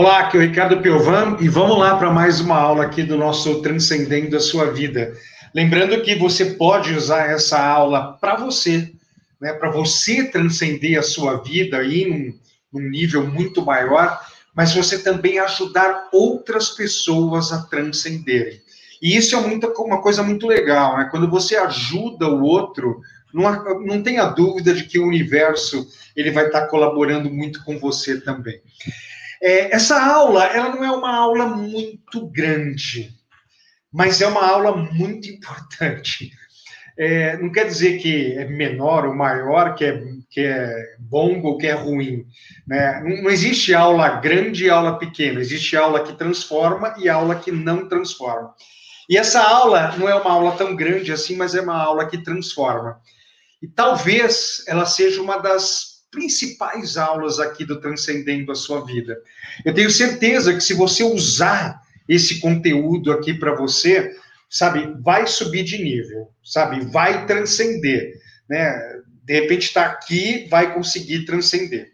Olá, aqui é o Ricardo Piovan e vamos lá para mais uma aula aqui do nosso Transcendendo a Sua Vida. Lembrando que você pode usar essa aula para você, né, para você transcender a sua vida aí num, nível muito maior, mas você também ajudar outras pessoas a transcenderem. E isso é muito, uma coisa muito legal, né? Quando você ajuda o outro, não, não tenha dúvida de que o universo ele vai estar colaborando muito com você também. É, essa aula, ela não é uma aula muito grande, mas é uma aula muito importante. É, não quer dizer que é menor ou maior, que é, que é bom ou que é ruim. Né? Não, não existe aula grande e aula pequena, existe aula que transforma e aula que não transforma. E essa aula não é uma aula tão grande assim, mas é uma aula que transforma. E talvez ela seja uma das principais aulas aqui do Transcendendo a Sua Vida. Eu tenho certeza que se você usar esse conteúdo aqui para você, sabe, vai subir de nível, sabe, vai transcender, né? De repente está aqui, vai conseguir transcender.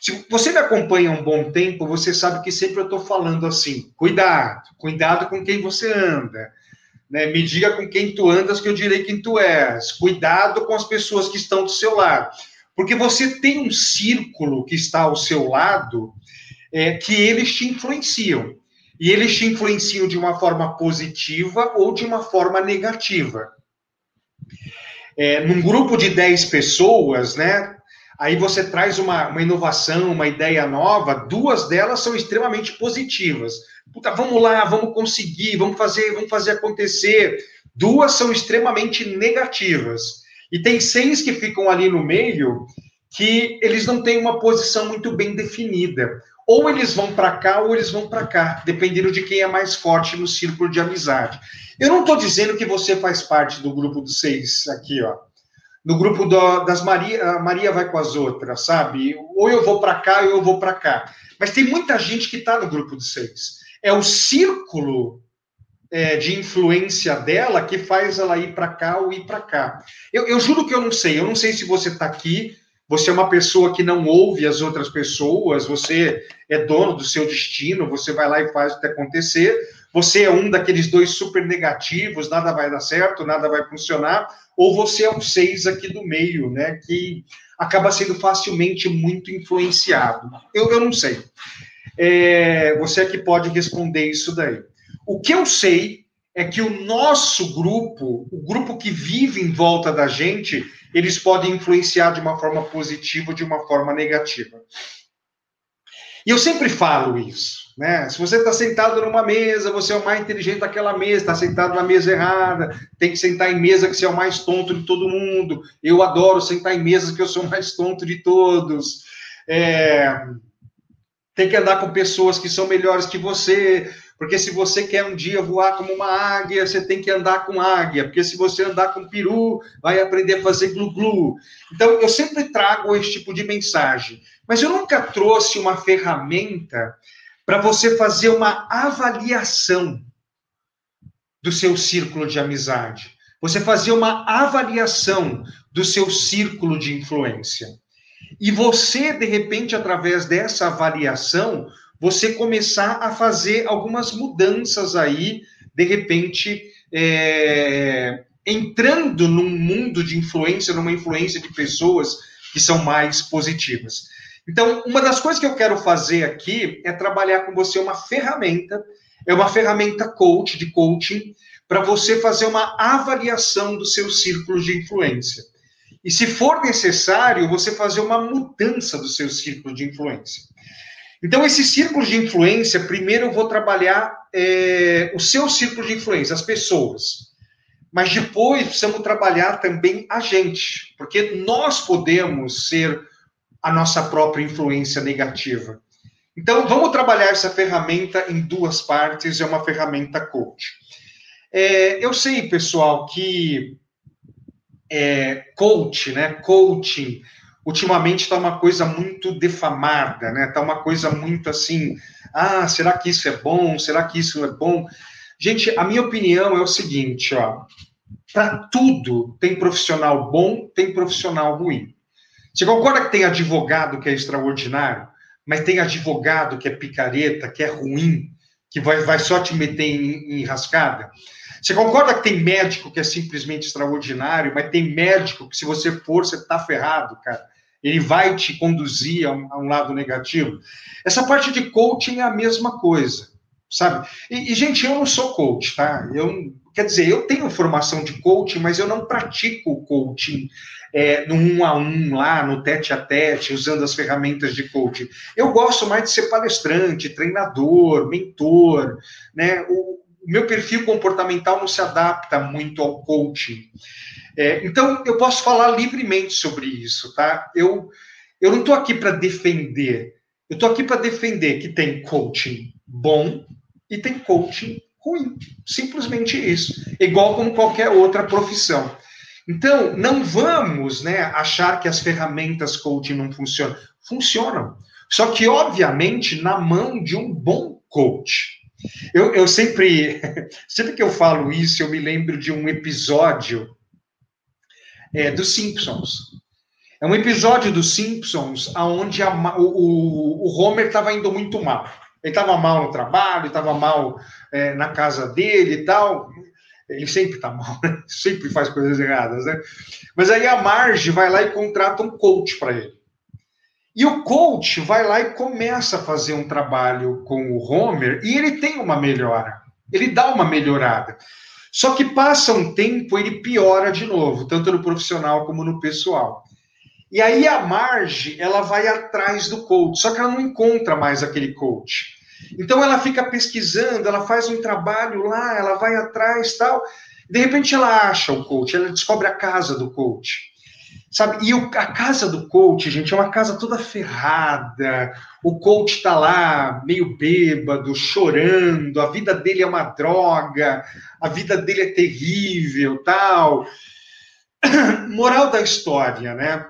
Se você me acompanha um bom tempo, você sabe que sempre eu estou falando assim: cuidado, cuidado com quem você anda. Né? Me diga com quem tu andas, que eu direi quem tu és. Cuidado com as pessoas que estão do seu lado. Porque você tem um círculo que está ao seu lado é, que eles te influenciam. E eles te influenciam de uma forma positiva ou de uma forma negativa. É, num grupo de 10 pessoas, né? Aí você traz uma, uma inovação, uma ideia nova, duas delas são extremamente positivas. Puta, vamos lá, vamos conseguir, vamos fazer, vamos fazer acontecer. Duas são extremamente negativas. E tem seis que ficam ali no meio que eles não têm uma posição muito bem definida. Ou eles vão para cá ou eles vão para cá, dependendo de quem é mais forte no círculo de amizade. Eu não estou dizendo que você faz parte do grupo dos seis aqui, ó. No grupo do, das Maria, a Maria vai com as outras, sabe? Ou eu vou para cá ou eu vou para cá. Mas tem muita gente que está no grupo dos seis. É o círculo é, de influência dela que faz ela ir para cá ou ir para cá. Eu, eu, juro que eu não sei. Eu não sei se você está aqui, você é uma pessoa que não ouve as outras pessoas, você é dono do seu destino, você vai lá e faz o que acontecer. Você é um daqueles dois super negativos, nada vai dar certo, nada vai funcionar, ou você é um seis aqui do meio, né, que acaba sendo facilmente muito influenciado. Eu, eu não sei. É, você é que pode responder isso daí. O que eu sei é que o nosso grupo, o grupo que vive em volta da gente, eles podem influenciar de uma forma positiva ou de uma forma negativa. E eu sempre falo isso, né? Se você está sentado numa mesa, você é o mais inteligente daquela mesa, está sentado na mesa errada, tem que sentar em mesa que você é o mais tonto de todo mundo. Eu adoro sentar em mesas que eu sou o mais tonto de todos. É... Tem que andar com pessoas que são melhores que você. Porque se você quer um dia voar como uma águia, você tem que andar com águia. Porque se você andar com peru, vai aprender a fazer glu-glu. Então, eu sempre trago esse tipo de mensagem. Mas eu nunca trouxe uma ferramenta para você fazer uma avaliação do seu círculo de amizade. Você fazer uma avaliação do seu círculo de influência. E você, de repente, através dessa avaliação, você começar a fazer algumas mudanças aí, de repente, é, entrando num mundo de influência, numa influência de pessoas que são mais positivas. Então, uma das coisas que eu quero fazer aqui é trabalhar com você uma ferramenta, é uma ferramenta coach, de coaching, para você fazer uma avaliação do seu círculo de influência. E se for necessário, você fazer uma mudança do seu círculo de influência. Então, esse círculo de influência, primeiro eu vou trabalhar é, o seu círculo de influência, as pessoas. Mas depois precisamos trabalhar também a gente, porque nós podemos ser a nossa própria influência negativa. Então, vamos trabalhar essa ferramenta em duas partes, é uma ferramenta coach. É, eu sei, pessoal, que é, coach, né, coaching, ultimamente está uma coisa muito defamada, né? Está uma coisa muito assim, ah, será que isso é bom? Será que isso é bom? Gente, a minha opinião é o seguinte, ó, para tudo tem profissional bom, tem profissional ruim. Você concorda que tem advogado que é extraordinário? mas tem advogado que é picareta, que é ruim, que vai, vai só te meter em, em rascada. Você concorda que tem médico que é simplesmente extraordinário, mas tem médico que, se você for, você está ferrado, cara. Ele vai te conduzir a um, a um, lado negativo. Essa parte de coaching é a mesma coisa, sabe? E, e, gente, eu não sou coach, tá? Eu, quer dizer, eu tenho formação de coaching, mas eu não pratico o coaching é, no um a um lá, no tete a tete, usando as ferramentas de coaching. Eu gosto mais de ser palestrante, treinador, mentor, né? O, o meu perfil comportamental não se adapta muito ao coaching. É, então, eu posso falar livremente sobre isso, tá? Eu, eu não estou aqui para defender, eu estou aqui para defender que tem coaching bom e tem coaching ruim. Simplesmente isso. Igual como qualquer outra profissão. Então, não vamos né, achar que as ferramentas coaching não funcionam. Funcionam. Só que, obviamente, na mão de um bom coach. Eu, eu sempre, sempre que eu falo isso, eu me lembro de um episódio é, dos Simpsons. É um episódio dos Simpsons onde a, o, o, Homer estava indo muito mal. Ele estava mal no trabalho, estava mal é, na casa dele e tal. Ele sempre está mal, né? sempre faz coisas erradas, né? Mas aí a Marge vai lá e contrata um coach para ele. E o coach vai lá e começa a fazer um trabalho com o Homer e ele tem uma melhora. Ele dá uma melhorada. Só que passa um tempo, ele piora de novo, tanto no profissional como no pessoal. E aí a Marge, ela vai atrás do coach, só que ela não encontra mais aquele coach. Então ela fica pesquisando, ela faz um trabalho lá, ela vai atrás, tal. De repente ela acha o coach, ela descobre a casa do coach. Sabe? E o, a casa do coach, gente, é uma casa toda ferrada. O coach tá lá, meio bêbado, chorando. A vida dele é uma droga. A vida dele é terrível, tal. Moral da história, né?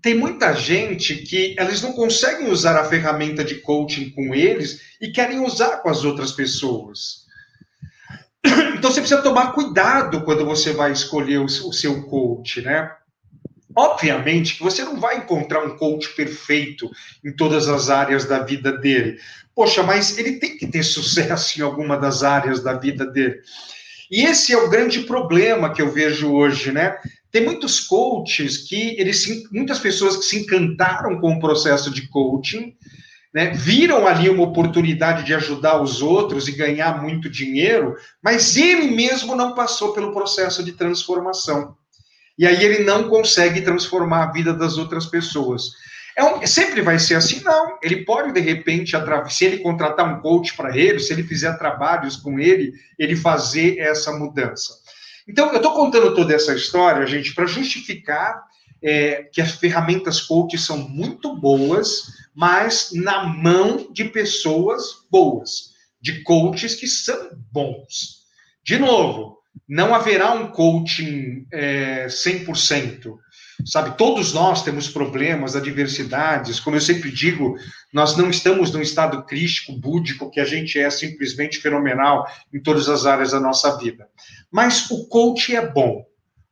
Tem muita gente que eles não conseguem usar a ferramenta de coaching com eles e querem usar com as outras pessoas. Então você precisa tomar cuidado quando você vai escolher o seu coach, né? Obviamente que você não vai encontrar um coach perfeito em todas as áreas da vida dele. Poxa, mas ele tem que ter sucesso em alguma das áreas da vida dele. E esse é o grande problema que eu vejo hoje, né? Tem muitos coaches que eles muitas pessoas que se encantaram com o processo de coaching, né? Viram ali uma oportunidade de ajudar os outros e ganhar muito dinheiro, mas ele mesmo não passou pelo processo de transformação. E aí ele não consegue transformar a vida das outras pessoas. É um, sempre vai ser assim? Não. Ele pode, de repente, se ele contratar um coach para ele, se ele fizer trabalhos com ele, ele fazer essa mudança. Então, eu estou contando toda essa história, gente, para justificar é, que as ferramentas coach são muito boas, mas na mão de pessoas boas, de coaches que são bons. De novo, não haverá um coaching é, 100%. Sabe, todos nós temos problemas, adversidades. Como eu sempre digo, nós não estamos num estado crístico, búdico, que a gente é simplesmente fenomenal em todas as áreas da nossa vida. Mas o coach é bom,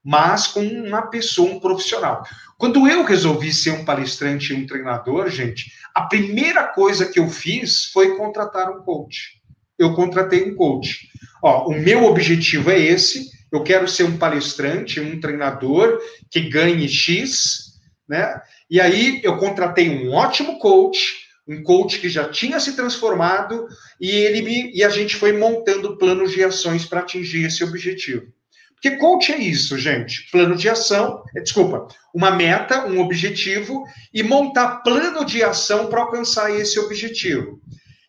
mas com uma pessoa, um profissional. Quando eu resolvi ser um palestrante e um treinador, gente, a primeira coisa que eu fiz foi contratar um coach. Eu contratei um coach ó, o meu objetivo é esse, eu quero ser um palestrante, um treinador que ganhe X, né? E aí eu contratei um ótimo coach, um coach que já tinha se transformado e ele me, e a gente foi montando planos de ações para atingir esse objetivo. Porque coach é isso, gente. Plano de ação, é, desculpa, uma meta, um objetivo e montar plano de ação para alcançar esse objetivo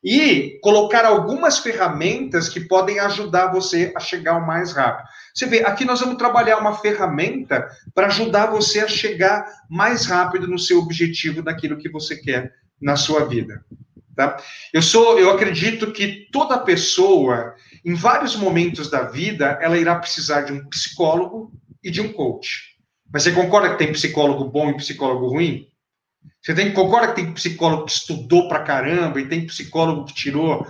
e colocar algumas ferramentas que podem ajudar você a chegar o mais rápido. Você vê, aqui nós vamos trabalhar uma ferramenta para ajudar você a chegar mais rápido no seu objetivo, daquilo que você quer na sua vida. Tá? Eu sou, eu acredito que toda pessoa, em vários momentos da vida, ela irá precisar de um psicólogo e de um coach. Mas você concorda que tem psicólogo bom e psicólogo ruim? Você tem, concorda que tem psicólogo que estudou pra caramba e tem psicólogo que tirou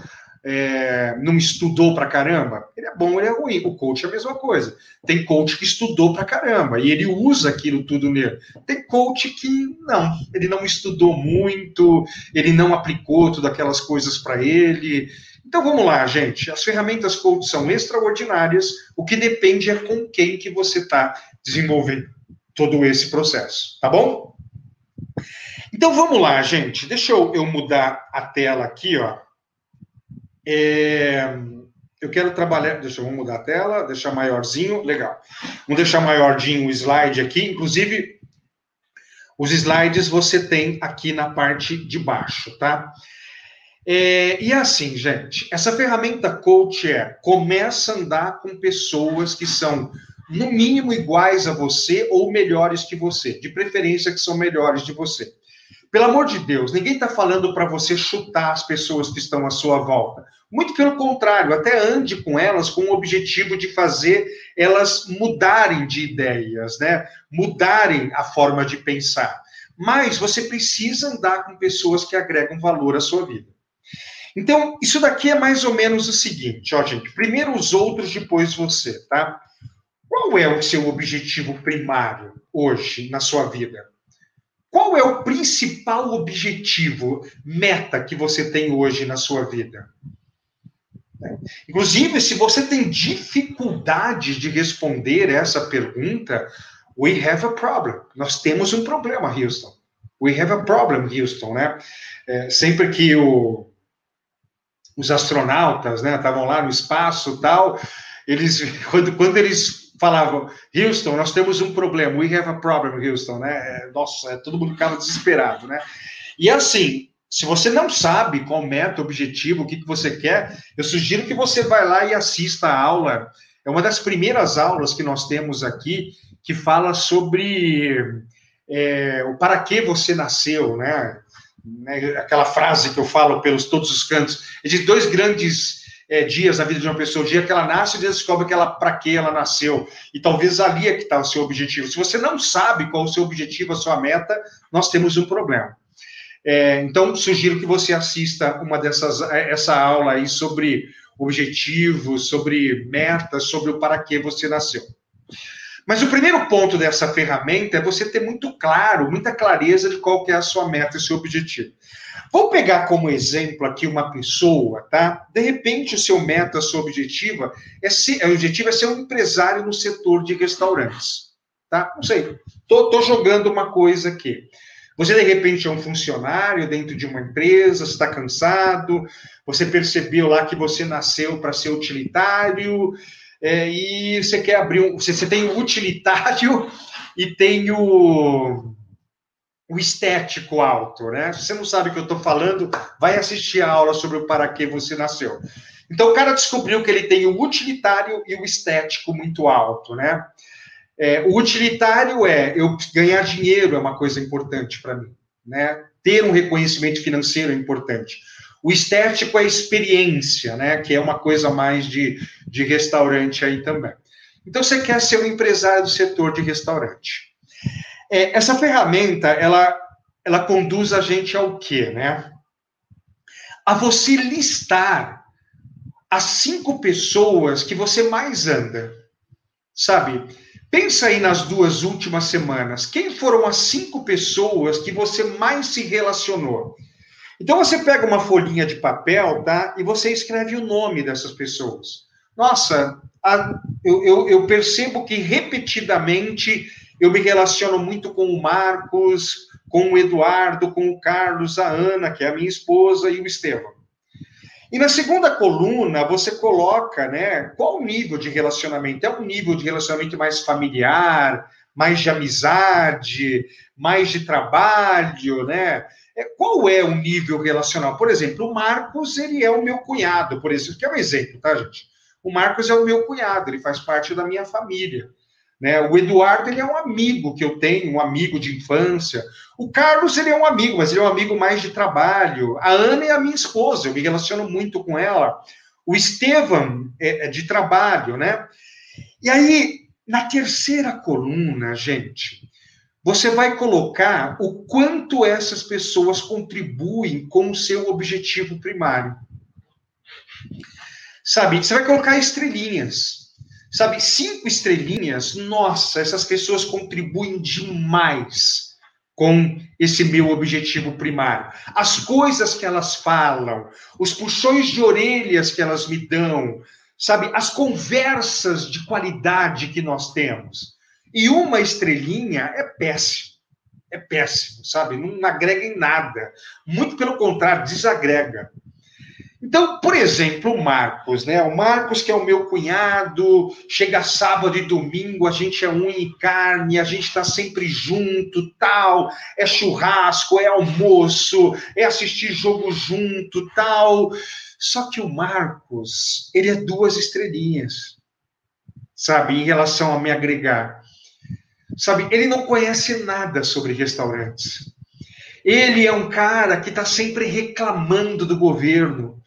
é, não estudou pra caramba? Ele é bom, ele é ruim. O coach é a mesma coisa. Tem coach que estudou pra caramba e ele usa aquilo tudo nele. Tem coach que não, ele não estudou muito, ele não aplicou todas aquelas coisas para ele. Então vamos lá, gente. As ferramentas coach são extraordinárias. O que depende é com quem que você está desenvolvendo todo esse processo, tá bom? Então vamos lá, gente. Deixa eu, eu mudar a tela aqui, ó. É, eu quero trabalhar. Deixa eu mudar a tela, deixar maiorzinho. Legal. Vamos deixar maiorzinho o slide aqui. Inclusive, os slides você tem aqui na parte de baixo, tá? É, e assim, gente, essa ferramenta coach é começa a andar com pessoas que são no mínimo iguais a você ou melhores que você, de preferência que são melhores de você. Pelo amor de Deus, ninguém está falando para você chutar as pessoas que estão à sua volta. Muito pelo contrário, até ande com elas com o objetivo de fazer elas mudarem de ideias, né? Mudarem a forma de pensar. Mas você precisa andar com pessoas que agregam valor à sua vida. Então, isso daqui é mais ou menos o seguinte, ó, gente. Primeiro os outros, depois você, tá? Qual é o seu objetivo primário hoje na sua vida? Qual é o principal objetivo, meta que você tem hoje na sua vida? Inclusive, se você tem dificuldade de responder essa pergunta, we have a problem. Nós temos um problema, Houston. We have a problem, Houston, né? É, sempre que o, os astronautas, né, estavam lá no espaço, tal, eles quando, quando eles falavam, Houston, nós temos um problema, we have a problem, Houston, né? É, nossa, é, todo mundo ficava desesperado, né? E assim, se você não sabe qual meta, objetivo, o que, que você quer, eu sugiro que você vá lá e assista a aula. É uma das primeiras aulas que nós temos aqui que fala sobre é, o para que você nasceu, né? né? Aquela frase que eu falo pelos todos os cantos. Existem dois grandes é, dias na vida de uma pessoa, o dia que ela nasce, o dia descobre que ela para que ela nasceu. E talvez ali é que está o seu objetivo. Se você não sabe qual o seu objetivo, a sua meta, nós temos um problema. É, então, sugiro que você assista uma dessas, é, essa aula aí sobre objetivos, sobre metas, sobre o para que você nasceu. Mas o primeiro ponto dessa ferramenta é você ter muito claro, muita clareza de qual que é a sua meta e seu objetivo. Vou pegar como exemplo aqui uma pessoa, tá? De repente, o seu meta, sua objetiva é ser, o objetivo é ser um empresário no setor de restaurantes, tá? Não sei. Tô, tô jogando uma coisa aqui. Você, de repente, é um funcionário dentro de uma empresa, está cansado, você percebeu lá que você nasceu para ser utilitário, é, e você quer abrir um. Você, você tem o utilitário e tem o o estético alto, né? Se você não sabe o que eu estou falando, vai assistir a aula sobre o para que você nasceu. Então, o cara descobriu que ele tem o utilitário e o estético muito alto, né? É, o utilitário é eu ganhar dinheiro é uma coisa importante para mim, né? Ter um reconhecimento financeiro é importante. O estético é experiência, né? Que é uma coisa mais de, de restaurante aí também. Então, você quer ser um empresário do setor de restaurante. É, essa ferramenta, ela, ela conduz a gente ao quê, né? A você listar as cinco pessoas que você mais anda, sabe? Pensa aí nas duas últimas semanas. Quem foram as cinco pessoas que você mais se relacionou? Então você pega uma folhinha de papel, tá? E você escreve o nome dessas pessoas. Nossa, a, eu, eu, eu percebo que repetidamente eu me relaciono muito com o Marcos, com o Eduardo, com o Carlos, a Ana, que é a minha esposa, e o Estevam. E na segunda coluna, você coloca, né, qual o nível de relacionamento? É um nível de relacionamento mais familiar, mais de amizade, mais de trabalho, né? É, qual é o nível relacional? Por exemplo, o Marcos, ele é o meu cunhado, por exemplo, que é um exemplo, tá, gente? O Marcos é o meu cunhado, ele faz parte da minha família. Né? O Eduardo ele é um amigo que eu tenho, um amigo de infância. O Carlos ele é um amigo, mas ele é um amigo mais de trabalho. A Ana é a minha esposa, eu me relaciono muito com ela. O Estevam é, é de trabalho, né? E aí, na terceira coluna, gente, você vai colocar o quanto essas pessoas contribuem com o seu objetivo primário. Sabe, você vai colocar estrelinhas. Sabe, cinco estrelinhas, nossa, essas pessoas contribuem demais com esse meu objetivo primário. As coisas que elas falam, os puxões de orelhas que elas me dão, sabe, as conversas de qualidade que nós temos. E uma estrelinha é péssimo. É péssimo, sabe? Não agrega em nada. Muito pelo contrário, desagrega. Então, por exemplo, o Marcos, né? O Marcos, que é o meu cunhado, chega sábado e domingo, a gente é unha e carne, a gente está sempre junto, tal, é churrasco, é almoço, é assistir jogo junto, tal. Só que o Marcos, ele é duas estrelinhas, sabe, em relação a me agregar. Sabe, ele não conhece nada sobre restaurantes. Ele é um cara que está sempre reclamando do governo.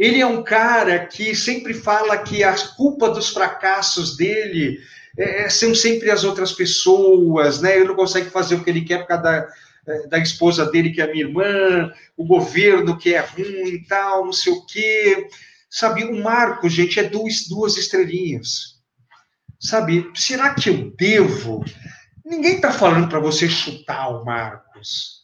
Ele é um cara que sempre fala que a culpa dos fracassos dele é, é, são sempre as outras pessoas, né? Ele não consegue fazer o que ele quer por causa da, é, da esposa dele, que é minha irmã, o governo que é ruim e tal, não sei o quê. Sabe, o Marco, gente, é duas, duas estrelinhas. Sabe, será que eu devo? Ninguém está falando para você chutar o Marcos.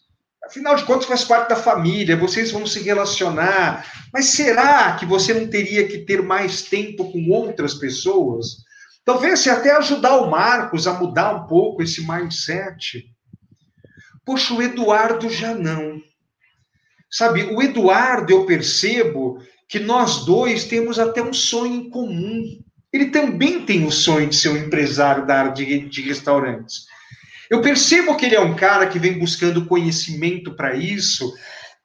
Afinal de contas, faz parte da família, vocês vão se relacionar. Mas será que você não teria que ter mais tempo com outras pessoas? Talvez se até ajudar o Marcos a mudar um pouco esse mindset. Poxa, o Eduardo já não. Sabe, o Eduardo, eu percebo que nós dois temos até um sonho em comum. Ele também tem o sonho de ser um empresário da área de, de restaurantes. Eu percebo que ele é um cara que vem buscando conhecimento para isso,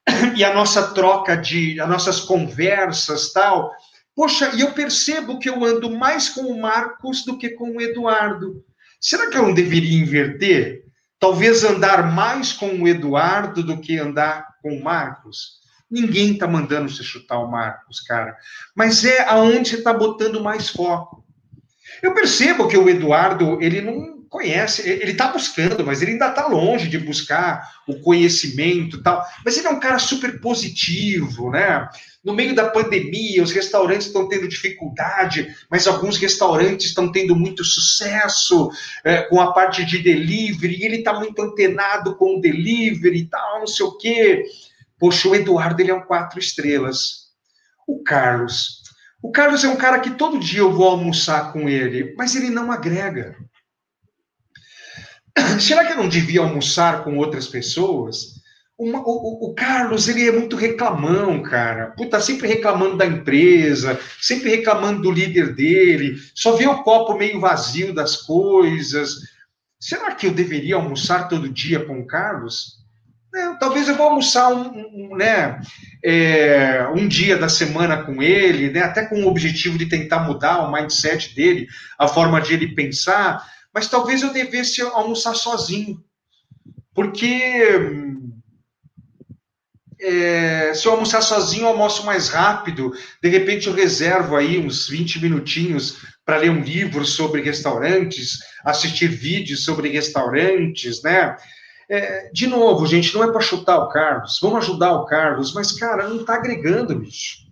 e a nossa troca de, as nossas conversas, tal. Poxa, e eu percebo que eu ando mais com o Marcos do que com o Eduardo. Será que eu não deveria inverter? Talvez andar mais com o Eduardo do que andar com o Marcos? Ninguém está mandando você chutar o Marcos, cara. Mas é aonde você está botando mais foco. Eu percebo que o Eduardo, ele não conhece, ele está buscando, mas ele ainda está longe de buscar o conhecimento tal. Mas ele é um cara super positivo, né? No meio da pandemia, os restaurantes estão tendo dificuldade, mas alguns restaurantes estão tendo muito sucesso é, com a parte de delivery, e ele está muito antenado com o delivery e tal, não sei o quê. Poxa, o Eduardo ele é um quatro estrelas. O Carlos. O Carlos é um cara que todo dia eu vou almoçar com ele, mas ele não agrega. será que eu não devia almoçar com outras pessoas? Uma, o, o, Carlos, ele é muito reclamão, cara. Puta, sempre reclamando da empresa, sempre reclamando do líder dele, só vê o copo meio vazio das coisas. Será que eu deveria almoçar todo dia com o Carlos? Não, talvez eu vou almoçar um, um né, é, um dia da semana com ele, né, até com o objetivo de tentar mudar o mindset dele, a forma de ele pensar mas talvez eu devesse almoçar sozinho. Porque é, se eu almoçar sozinho, eu almoço mais rápido. De repente, eu reservo aí uns 20 minutinhos para ler um livro sobre restaurantes, assistir vídeos sobre restaurantes, né? É, de novo, gente, não é para chutar o Carlos, vamos ajudar o Carlos, mas, cara, não está agregando, bicho.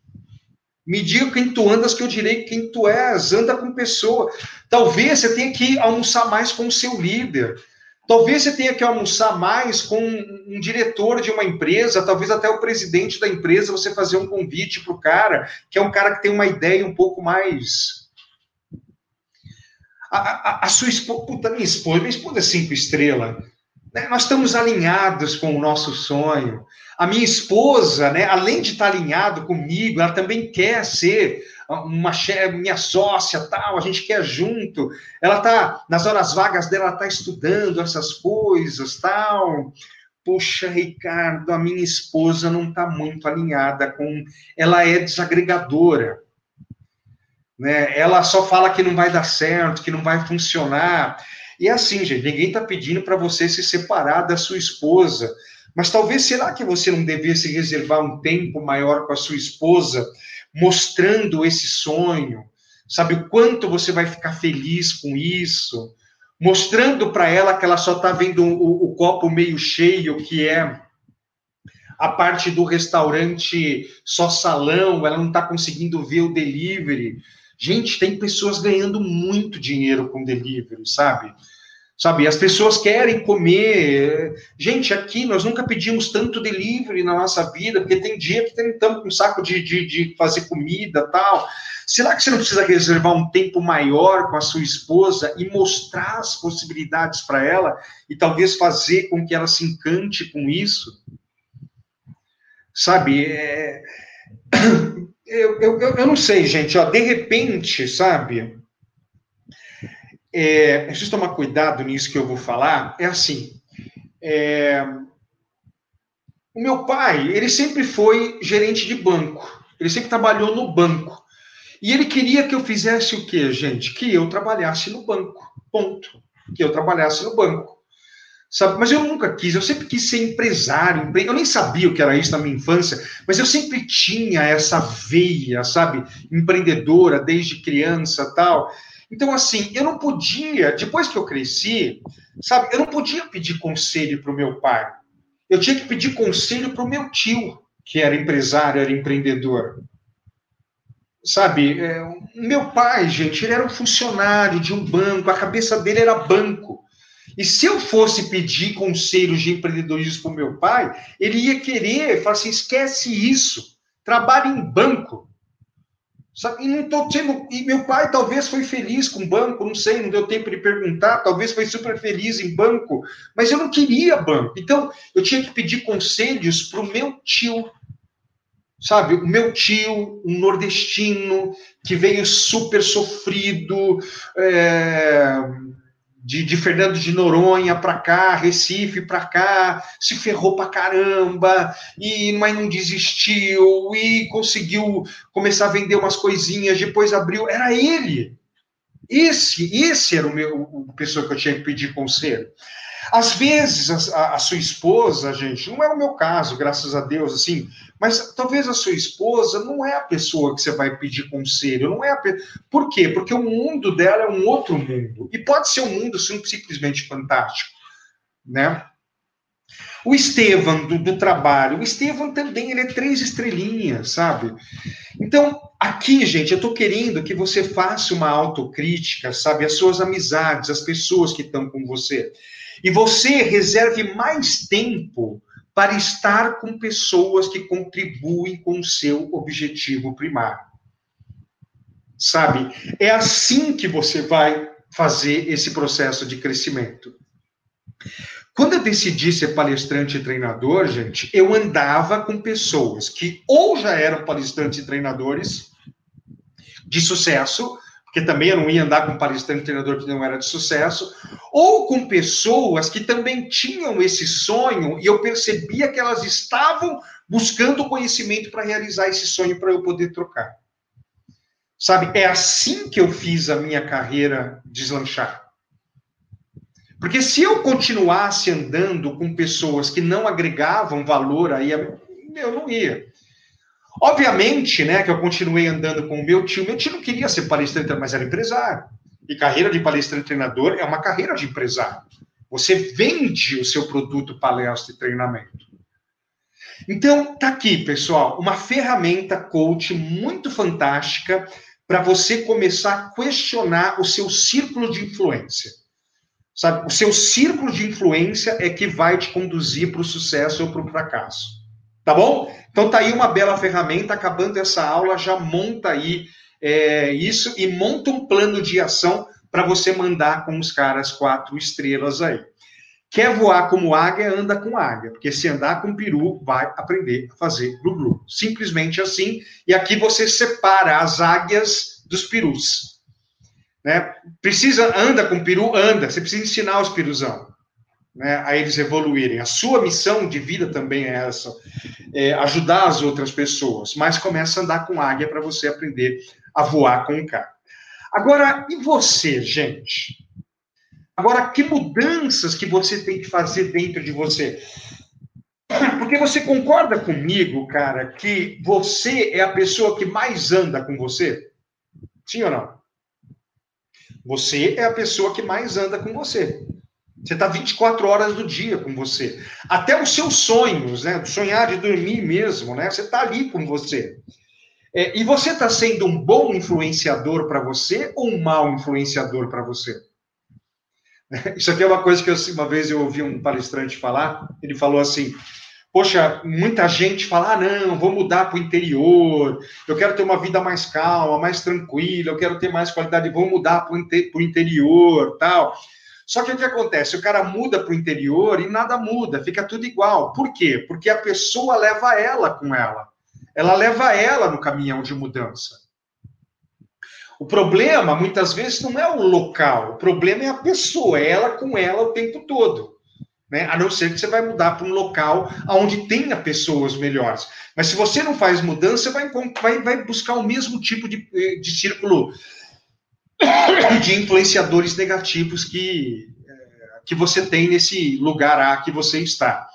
Me diga quem tu andas, que eu direi quem tu és. Anda com pessoa. Talvez você tenha que almoçar mais com o seu líder. Talvez você tenha que almoçar mais com um diretor de uma empresa, talvez até o presidente da empresa, você fazer um convite para o cara, que é um cara que tem uma ideia um pouco mais. A, a, a sua esposa, puta, minha esposa, minha esposa é cinco estrelas. Né? Nós estamos alinhados com o nosso sonho. A minha esposa, né, além de estar alinhado comigo, ela também quer ser uma minha sócia, tal, a gente quer junto. Ela tá nas horas vagas dela, ela tá estudando essas coisas, tal. Poxa, Ricardo, a minha esposa não está muito alinhada com, ela é desagregadora. Né? Ela só fala que não vai dar certo, que não vai funcionar. E é assim, gente, ninguém está pedindo para você se separar da sua esposa. Mas talvez, será que você não devesse reservar um tempo maior com a sua esposa, mostrando esse sonho? Sabe o quanto você vai ficar feliz com isso? Mostrando para ela que ela só está vendo o, o copo meio cheio, que é a parte do restaurante só salão, ela não está conseguindo ver o delivery. Gente, tem pessoas ganhando muito dinheiro com delivery, sabe? Sabe, as pessoas querem comer. Gente, aqui nós nunca pedimos tanto delivery na nossa vida, porque tem dia que estamos com um saco de, de, de fazer comida tal. Será que você não precisa reservar um tempo maior com a sua esposa e mostrar as possibilidades para ela e talvez fazer com que ela se encante com isso? Sabe, é... eu, eu, eu não sei, gente, ó, de repente, sabe, é, preciso tomar cuidado nisso que eu vou falar, é assim, é, o meu pai, ele sempre foi gerente de banco, ele sempre trabalhou no banco, e ele queria que eu fizesse o quê, gente? Que eu trabalhasse no banco, ponto, que eu trabalhasse no banco. Sabe? Mas eu nunca quis, eu sempre quis ser empresário. Eu nem sabia o que era isso na minha infância, mas eu sempre tinha essa veia, sabe, empreendedora desde criança, tal. Então, assim, eu não podia, depois que eu cresci, sabe, eu não podia pedir conselho para o meu pai. Eu tinha que pedir conselho para o meu tio, que era empresário, era empreendedor. Sabe, é, meu pai, gente, ele era um funcionário de um banco, a cabeça dele era banco. E se eu fosse pedir conselhos de empreendedorismo para o meu pai, ele ia querer, falar assim: esquece isso, trabalhe em banco. Sabe? E, não tô sendo, e meu pai talvez foi feliz com banco, não sei, não deu tempo de perguntar, talvez foi super feliz em banco, mas eu não queria banco. Então, eu tinha que pedir conselhos para o meu tio. Sabe, o meu tio, um nordestino, que veio super sofrido, é de, de Fernando de Noronha para cá, Recife para cá, se ferrou para caramba, e mas não desistiu, e conseguiu começar a vender umas coisinhas, depois abriu. Era ele. Esse, esse era o meu o pessoa que eu tinha que pedir conselho. Às vezes, a, a, sua esposa, gente, não é o meu caso, graças a Deus, assim, mas talvez a sua esposa não é a pessoa que você vai pedir conselho, não é a pe... Por quê? Porque o mundo dela é um outro mundo. E pode ser um mundo simplesmente fantástico, né? O Estevam, do, do, trabalho, o Estevam também, ele é três estrelinhas, sabe? Então, aqui, gente, eu estou querendo que você faça uma autocrítica, sabe? As suas amizades, as pessoas que estão com você. E você reserve mais tempo para estar com pessoas que contribuem com o seu objetivo primário. Sabe? É assim que você vai fazer esse processo de crescimento. Quando eu decidi ser palestrante e treinador, gente, eu andava com pessoas que ou já eram palestrantes e treinadores de sucesso, porque também eu não ia andar com um palestrante treinador que não era de sucesso, ou com pessoas que também tinham esse sonho e eu percebia que elas estavam buscando conhecimento para realizar esse sonho para eu poder trocar. Sabe, é assim que eu fiz a minha carreira deslanchar. Porque se eu continuasse andando com pessoas que não agregavam valor aí, eu não ia. Obviamente, né, que eu continuei andando com o meu tio. Meu tio não queria ser palestrante, mas era empresário. E carreira de palestrante treinador é uma carreira de empresário. Você vende o seu produto palestra e treinamento. Então, tá aqui, pessoal, uma ferramenta coach muito fantástica para você começar a questionar o seu círculo de influência. Sabe, o seu círculo de influência é que vai te conduzir para o sucesso ou para o fracasso. Tá bom? Então tá aí uma bela ferramenta. Acabando essa aula, já monta aí é, isso e monta um plano de ação para você mandar com os caras quatro estrelas aí. Quer voar como águia, anda com águia, porque se andar com peru, vai aprender a fazer glu-glu. Simplesmente assim. E aqui você separa as águias dos perus. Né? Precisa, anda com peru, anda. Você precisa ensinar os peruzão né, a eles evoluírem. A sua missão de vida também é essa, é ajudar as outras pessoas, mas começa a andar com águia para você aprender a voar com o cara. Agora, e você, gente? Agora, que mudanças que você tem que fazer dentro de você? Porque você concorda comigo, cara, que você é a pessoa que mais anda com você? Sim ou não? Você é a pessoa que mais anda com você. Você está 24 horas do dia com você. Até os seus sonhos, né? Sonhar de dormir mesmo, né? Você está ali com você. É, e você está sendo um bom influenciador para você ou um mau influenciador para você? Isso aqui é uma coisa que eu, uma vez eu ouvi um palestrante falar. Ele falou assim: Poxa, muita gente fala: ah, não, vou mudar para o interior, eu quero ter uma vida mais calma, mais tranquila, eu quero ter mais qualidade, vou mudar para o interior, tal. Só que o que acontece? O cara muda para o interior e nada muda, fica tudo igual. Por quê? Porque a pessoa leva ela com ela. Ela leva ela no caminhão de mudança. O problema, muitas vezes, não é o local, o problema é a pessoa, é ela com ela o tempo todo. Né? A não ser que você vai mudar para um local onde tenha pessoas melhores. Mas se você não faz mudança, vai, vai, vai buscar o mesmo tipo de, de círculo de influenciadores negativos que, é, que você tem nesse lugar A que você está.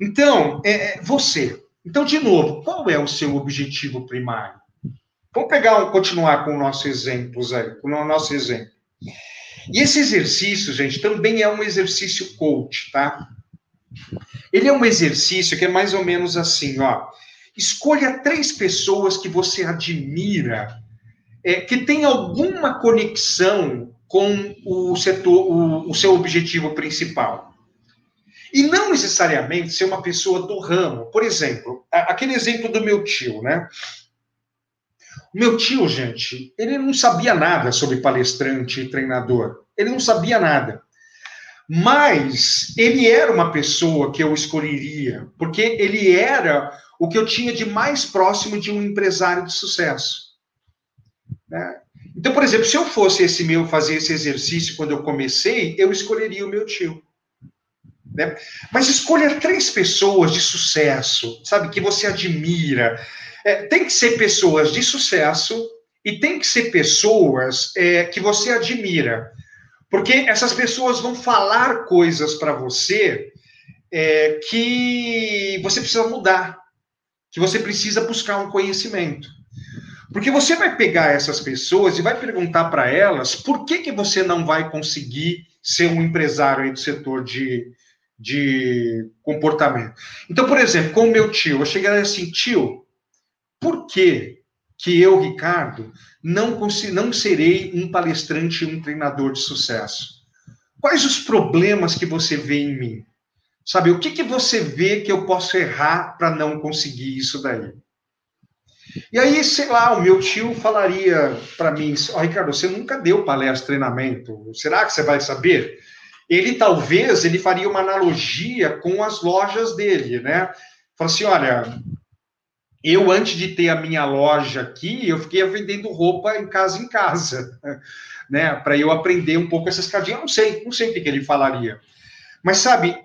Então, é, é, você. Então, de novo, qual é o seu objetivo primário? Vamos pegar, continuar com nossos exemplos aí, com o nosso exemplo. E esse exercício, gente, também é um exercício coach, tá? Ele é um exercício que é mais ou menos assim, ó. Escolha três pessoas que você admira é, que tem alguma conexão com o setor, o, o seu objetivo principal. E não necessariamente ser uma pessoa do ramo. Por exemplo, aquele exemplo do meu tio, né? O meu tio, gente, ele não sabia nada sobre palestrante e treinador. Ele não sabia nada. Mas ele era uma pessoa que eu escolheria, porque ele era o que eu tinha de mais próximo de um empresário de sucesso. Né? Então, por exemplo, se eu fosse esse meu fazer esse exercício quando eu comecei, eu escolheria o meu tio. Né? Mas escolha três pessoas de sucesso, sabe, que você admira. É, tem que ser pessoas de sucesso e tem que ser pessoas é, que você admira. Porque essas pessoas vão falar coisas para você é, que você precisa mudar, que você precisa buscar um conhecimento. Porque você vai pegar essas pessoas e vai perguntar para elas por que, que você não vai conseguir ser um empresário aí do setor de, de comportamento. Então, por exemplo, com o meu tio, eu chegaria assim, tio, por que que eu, Ricardo, não, não serei um palestrante e um treinador de sucesso? Quais os problemas que você vê em mim? Sabe, o que, que você vê que eu posso errar para não conseguir isso daí? E aí, sei lá, o meu tio falaria para mim: oh, Ricardo, você nunca deu palestra, treinamento, será que você vai saber? Ele talvez ele faria uma analogia com as lojas dele, né? Fala assim: olha, eu antes de ter a minha loja aqui, eu fiquei vendendo roupa em casa em casa, né? Para eu aprender um pouco essas cadinhas. Eu não sei, não sei o que, que ele falaria. Mas sabe,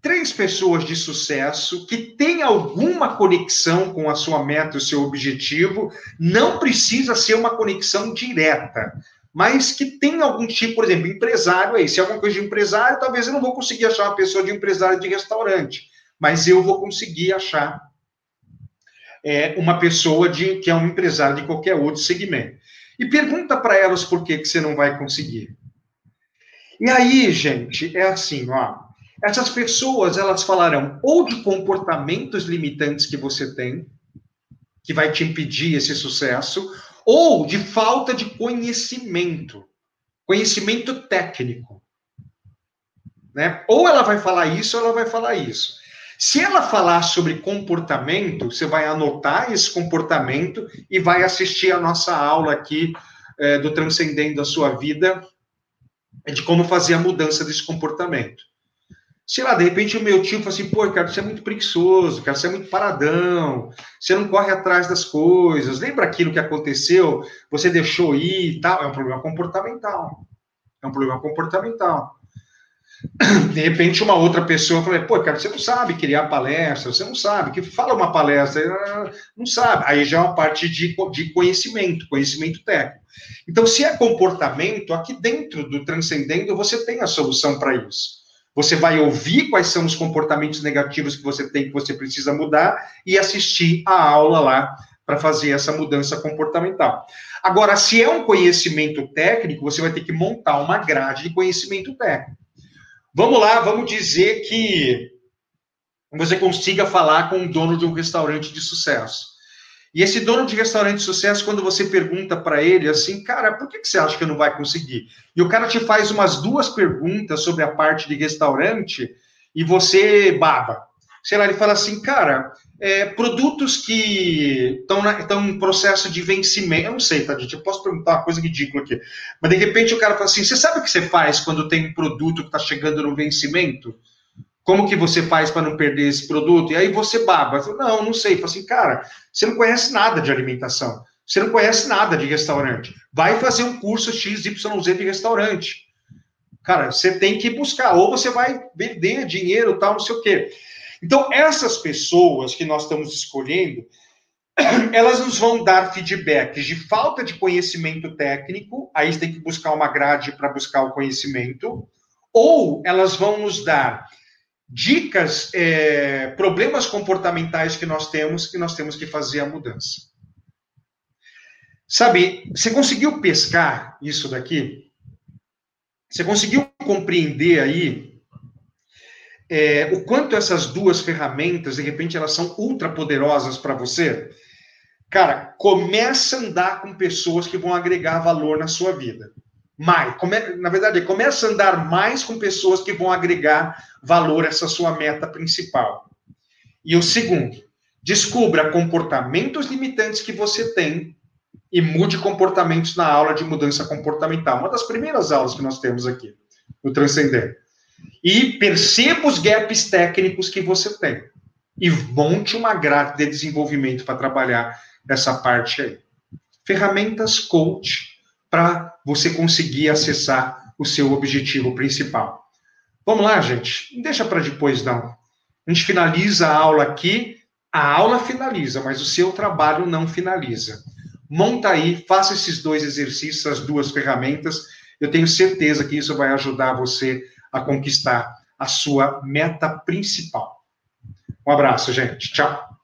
três pessoas de sucesso que têm alguma conexão com a sua meta, o seu objetivo, não precisa ser uma conexão direta, mas que tem algum tipo, por exemplo, empresário aí, se é alguma coisa de empresário, talvez eu não vou conseguir achar uma pessoa de empresário de restaurante, mas eu vou conseguir achar é, uma pessoa de que é um empresário de qualquer outro segmento. E pergunta para elas por que, que você não vai conseguir. E aí, gente, é assim, ó, essas pessoas, elas falarão ou de comportamentos limitantes que você tem, que vai te impedir esse sucesso, ou de falta de conhecimento, conhecimento técnico. Né? Ou ela vai falar isso, ou ela vai falar isso. Se ela falar sobre comportamento, você vai anotar esse comportamento e vai assistir a nossa aula aqui é, do Transcendendo a Sua Vida, de como fazer a mudança desse comportamento sei lá, de repente o meu tio fala assim, pô, cara, você é muito preguiçoso, cara, você é muito paradão, você não corre atrás das coisas, lembra aquilo que aconteceu, você deixou ir e tal, é um problema comportamental, é um problema comportamental. De repente uma outra pessoa fala, pô, cara, você não sabe criar palestra, você não sabe, que fala uma palestra, não sabe, aí já é uma parte de, de conhecimento, conhecimento técnico. Então, se é comportamento, aqui dentro do Transcendendo, você tem a solução para isso. Você vai ouvir quais são os comportamentos negativos que você tem, que você precisa mudar, e assistir a aula lá para fazer essa mudança comportamental. Agora, se é um conhecimento técnico, você vai ter que montar uma grade de conhecimento técnico. Vamos lá, vamos dizer que você consiga falar com o dono de um restaurante de sucesso. E esse dono de restaurante de sucesso, quando você pergunta para ele assim, cara, por que, que você acha que não vai conseguir? E o cara te faz umas duas perguntas sobre a parte de restaurante e você baba. Sei lá, ele fala assim, cara, é, produtos que estão em processo de vencimento. Eu não sei, tá, gente? Eu posso perguntar uma coisa ridícula aqui. Mas de repente o cara fala assim: você sabe o que você faz quando tem um produto que está chegando no vencimento? Como que você faz para não perder esse produto? E aí você baba. Falo, não, não sei. Fala assim, cara, você não conhece nada de alimentação. Você não conhece nada de restaurante. Vai fazer um curso XYZ de restaurante. Cara, você tem que buscar. Ou você vai perder dinheiro, tal, não sei o quê. Então, essas pessoas que nós estamos escolhendo, elas nos vão dar feedbacks de falta de conhecimento técnico, aí você tem que buscar uma grade para buscar o conhecimento, ou elas vão nos dar dicas, é, problemas comportamentais que nós temos, que nós temos que fazer a mudança. Sabe, você conseguiu pescar isso daqui? Você conseguiu compreender aí é, o quanto essas duas ferramentas, de repente, elas são ultra poderosas para você? Cara, começa a andar com pessoas que vão agregar valor na sua vida mais. Come, na verdade, começa a andar mais com pessoas que vão agregar valor a essa sua meta principal. E o segundo, descubra comportamentos limitantes que você tem e mude comportamentos na aula de mudança comportamental. Uma das primeiras aulas que nós temos aqui, no Transcender. E perceba os gaps técnicos que você tem. E monte uma grade de desenvolvimento para trabalhar essa parte aí. Ferramentas coach para você conseguir acessar o seu objetivo principal. Vamos lá, gente? Não deixa para depois, não. A gente finaliza a aula aqui, a aula finaliza, mas o seu trabalho não finaliza. Monta aí, faça esses dois exercícios, as duas ferramentas. Eu tenho certeza que isso vai ajudar você a conquistar a sua meta principal. Um abraço, gente. Tchau.